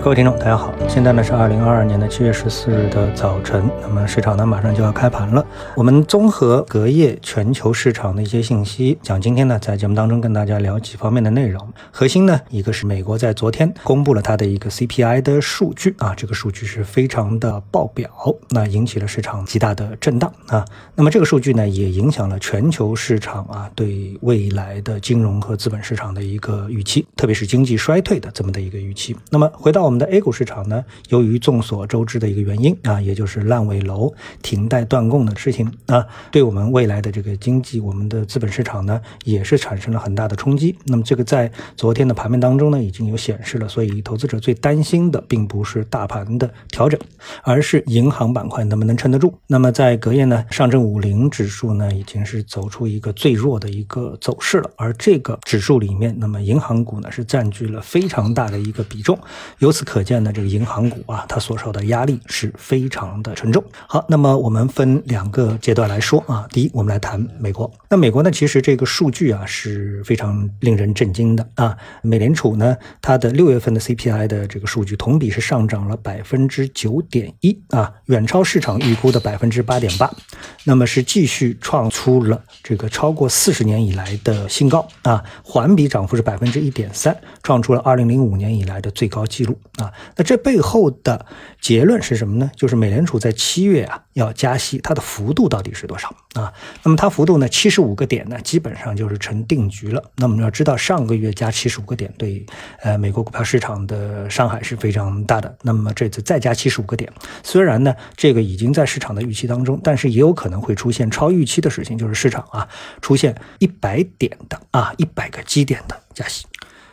各位听众，大家好，现在呢是二零二二年的七月十四日的早晨，那么市场呢马上就要开盘了。我们综合隔夜全球市场的一些信息，讲今天呢在节目当中跟大家聊几方面的内容。核心呢，一个是美国在昨天公布了它的一个 CPI 的数据啊，这个数据是非常的爆表，那引起了市场极大的震荡啊。那么这个数据呢也影响了全球市场啊对未来的金融和资本市场的一个预期，特别是经济衰退的这么的一个预期。那么回到我们的 A 股市场呢，由于众所周知的一个原因啊，也就是烂尾楼停贷断供的事情啊，对我们未来的这个经济，我们的资本市场呢，也是产生了很大的冲击。那么这个在昨天的盘面当中呢，已经有显示了。所以投资者最担心的，并不是大盘的调整，而是银行板块能不能撑得住。那么在隔夜呢，上证五零指数呢，已经是走出一个最弱的一个走势了。而这个指数里面，那么银行股呢，是占据了非常大的一个比重。由此可见呢，这个银行股啊，它所受的压力是非常的沉重。好，那么我们分两个阶段来说啊。第一，我们来谈美国。那美国呢，其实这个数据啊是非常令人震惊的啊。美联储呢，它的六月份的 CPI 的这个数据同比是上涨了百分之九点一啊，远超市场预估的百分之八点八。那么是继续创出了这个超过四十年以来的新高啊，环比涨幅是百分之一点三，创出了二零零五年以来的最高纪录啊。那这背后的结论是什么呢？就是美联储在七月啊要加息，它的幅度到底是多少啊？那么它幅度呢，七十五个点呢，基本上就是成定局了。那么你要知道，上个月加七十五个点，对呃美国股票市场的伤害是非常大的。那么这次再加七十五个点，虽然呢这个已经在市场的预期当中，但是也有可能会出现超预期的事情，就是市场啊出现一百点的啊一百个基点的加息。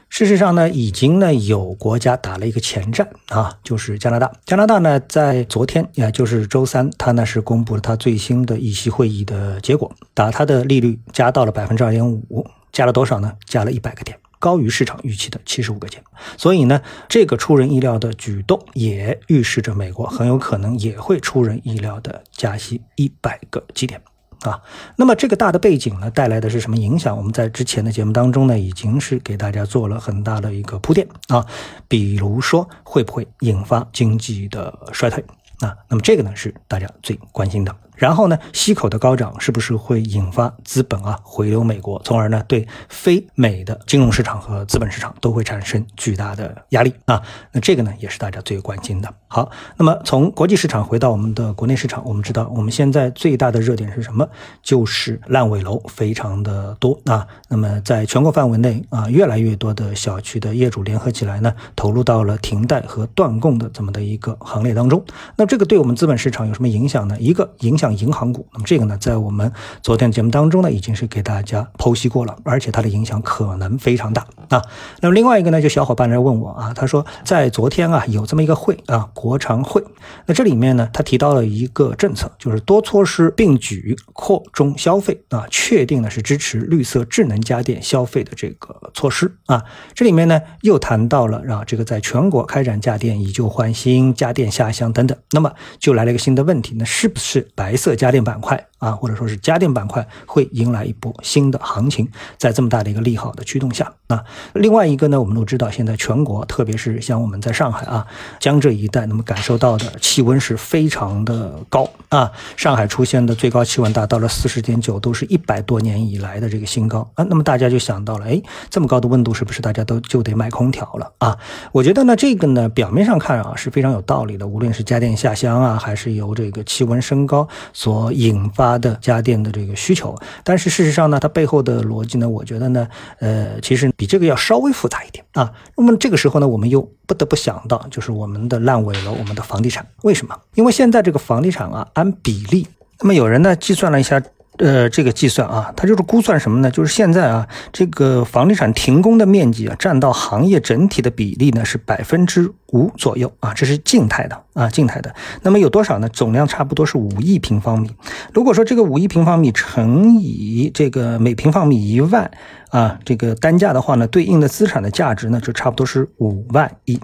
事实上呢，已经呢有国家打了一个前站啊，就是加拿大。加拿大呢在昨天，也就是周三，它呢是公布了它最新的议息会议的结果，把它的利率加到了百分之二点五，加了多少呢？加了一百个点，高于市场预期的七十五个点。所以呢，这个出人意料的举动，也预示着美国很有可能也会出人意料的加息一百个基点。啊，那么这个大的背景呢，带来的是什么影响？我们在之前的节目当中呢，已经是给大家做了很大的一个铺垫啊，比如说会不会引发经济的衰退啊？那么这个呢，是大家最关心的。然后呢，息口的高涨是不是会引发资本啊回流美国，从而呢对非美的金融市场和资本市场都会产生巨大的压力啊？那这个呢也是大家最关心的。好，那么从国际市场回到我们的国内市场，我们知道我们现在最大的热点是什么？就是烂尾楼非常的多啊。那么在全国范围内啊，越来越多的小区的业主联合起来呢，投入到了停贷和断供的这么的一个行列当中。那这个对我们资本市场有什么影响呢？一个影响。像银行股，那么这个呢，在我们昨天的节目当中呢，已经是给大家剖析过了，而且它的影响可能非常大啊。那么另外一个呢，就小伙伴来问我啊，他说在昨天啊有这么一个会啊，国常会，那这里面呢，他提到了一个政策，就是多措施并举，扩中消费啊，确定呢是支持绿色智能家电消费的这个措施啊。这里面呢又谈到了啊，这个在全国开展家电以旧换新、家电下乡等等，那么就来了一个新的问题，那是不是白？白色家电板块。啊，或者说是家电板块会迎来一波新的行情，在这么大的一个利好的驱动下啊。另外一个呢，我们都知道，现在全国，特别是像我们在上海啊、江浙一带，那么感受到的气温是非常的高啊。上海出现的最高气温达到了四十点九，都是一百多年以来的这个新高啊。那么大家就想到了，哎，这么高的温度，是不是大家都就得买空调了啊？我觉得呢，这个呢，表面上看啊是非常有道理的，无论是家电下乡啊，还是由这个气温升高。所引发的家电的这个需求，但是事实上呢，它背后的逻辑呢，我觉得呢，呃，其实比这个要稍微复杂一点啊。那么这个时候呢，我们又不得不想到，就是我们的烂尾楼，我们的房地产，为什么？因为现在这个房地产啊，按比例，那么有人呢计算了一下。呃，这个计算啊，它就是估算什么呢？就是现在啊，这个房地产停工的面积啊，占到行业整体的比例呢是百分之五左右啊，这是静态的啊，静态的。那么有多少呢？总量差不多是五亿平方米。如果说这个五亿平方米乘以这个每平方米一万啊，这个单价的话呢，对应的资产的价值呢，就差不多是五万亿。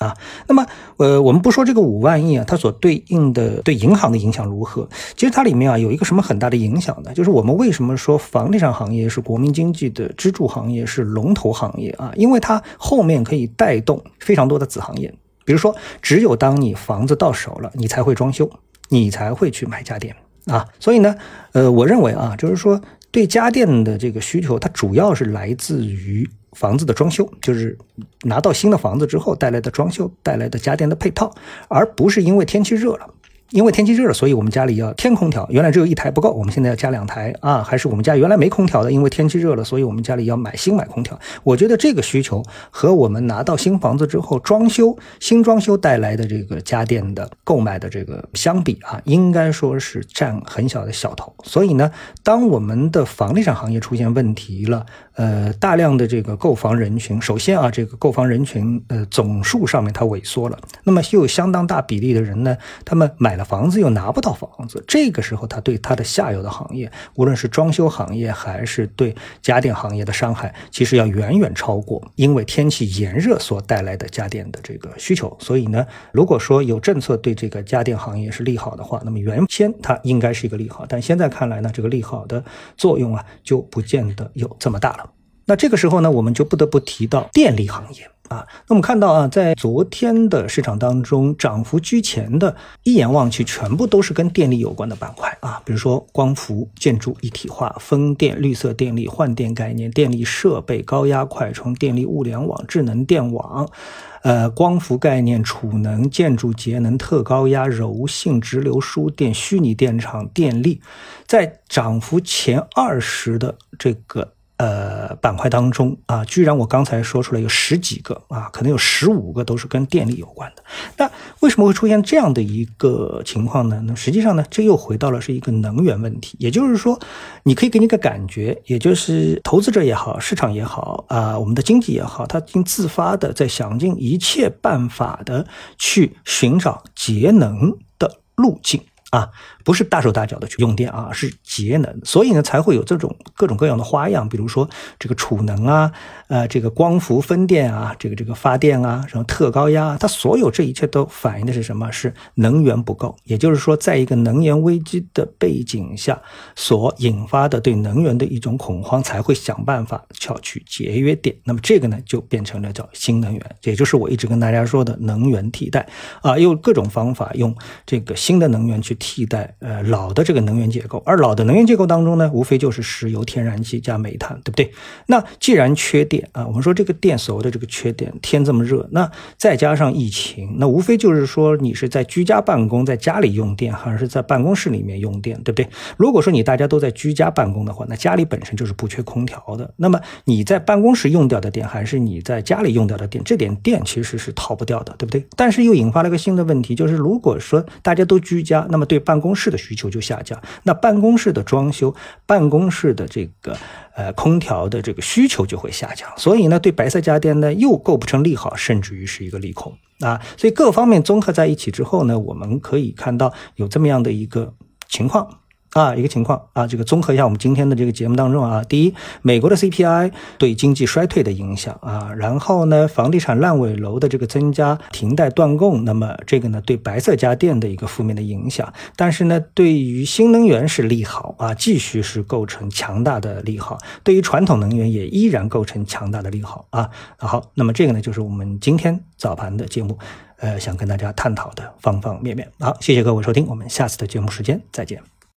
啊，那么，呃，我们不说这个五万亿啊，它所对应的对银行的影响如何？其实它里面啊有一个什么很大的影响呢？就是我们为什么说房地产行业是国民经济的支柱行业，是龙头行业啊？因为它后面可以带动非常多的子行业。比如说，只有当你房子到手了，你才会装修，你才会去买家电啊。所以呢，呃，我认为啊，就是说对家电的这个需求，它主要是来自于房子的装修，就是拿到新的房子之后带来的装修带来的家电的配套，而不是因为天气热了。因为天气热了，所以我们家里要添空调。原来只有一台不够，我们现在要加两台啊！还是我们家原来没空调的，因为天气热了，所以我们家里要买新买空调。我觉得这个需求和我们拿到新房子之后装修新装修带来的这个家电的购买的这个相比啊，应该说是占很小的小头。所以呢，当我们的房地产行业出现问题了，呃，大量的这个购房人群，首先啊，这个购房人群呃总数上面它萎缩了，那么又有相当大比例的人呢，他们买了。房子又拿不到房子，这个时候他对他的下游的行业，无论是装修行业还是对家电行业的伤害，其实要远远超过因为天气炎热所带来的家电的这个需求。所以呢，如果说有政策对这个家电行业是利好的话，那么原先它应该是一个利好，但现在看来呢，这个利好的作用啊，就不见得有这么大了。那这个时候呢，我们就不得不提到电力行业。啊，那我们看到啊，在昨天的市场当中，涨幅居前的，一眼望去，全部都是跟电力有关的板块啊，比如说光伏、建筑一体化、风电、绿色电力、换电概念、电力设备、高压快充、电力物联网、智能电网，呃，光伏概念、储能、建筑节能、特高压、柔性直流输电、虚拟电厂、电力，在涨幅前二十的这个。板块当中啊，居然我刚才说出来有十几个啊，可能有十五个都是跟电力有关的。那为什么会出现这样的一个情况呢？那实际上呢，这又回到了是一个能源问题。也就是说，你可以给你个感觉，也就是投资者也好，市场也好啊，我们的经济也好，它已经自发的在想尽一切办法的去寻找节能的路径。啊，不是大手大脚的去用电啊，是节能，所以呢才会有这种各种各样的花样，比如说这个储能啊，呃，这个光伏分电啊，这个这个发电啊，什么特高压，它所有这一切都反映的是什么？是能源不够，也就是说，在一个能源危机的背景下所引发的对能源的一种恐慌，才会想办法要去节约电。那么这个呢，就变成了叫新能源，也就是我一直跟大家说的能源替代啊，用各种方法用这个新的能源去。替代呃老的这个能源结构，而老的能源结构当中呢，无非就是石油、天然气加煤炭，对不对？那既然缺电啊，我们说这个电所谓的这个缺电，天这么热，那再加上疫情，那无非就是说你是在居家办公，在家里用电，还是在办公室里面用电，对不对？如果说你大家都在居家办公的话，那家里本身就是不缺空调的，那么你在办公室用掉的电，还是你在家里用掉的电，这点电其实是逃不掉的，对不对？但是又引发了一个新的问题，就是如果说大家都居家，那么对办公室的需求就下降，那办公室的装修、办公室的这个呃空调的这个需求就会下降，所以呢，对白色家电呢又构不成利好，甚至于是一个利空啊。所以各方面综合在一起之后呢，我们可以看到有这么样的一个情况。啊，一个情况啊，这个综合一下我们今天的这个节目当中啊，第一，美国的 CPI 对经济衰退的影响啊，然后呢，房地产烂尾楼的这个增加、停贷断供，那么这个呢，对白色家电的一个负面的影响，但是呢，对于新能源是利好啊，继续是构成强大的利好，对于传统能源也依然构成强大的利好啊。好，那么这个呢，就是我们今天早盘的节目，呃，想跟大家探讨的方方面面。好，谢谢各位收听，我们下次的节目时间再见。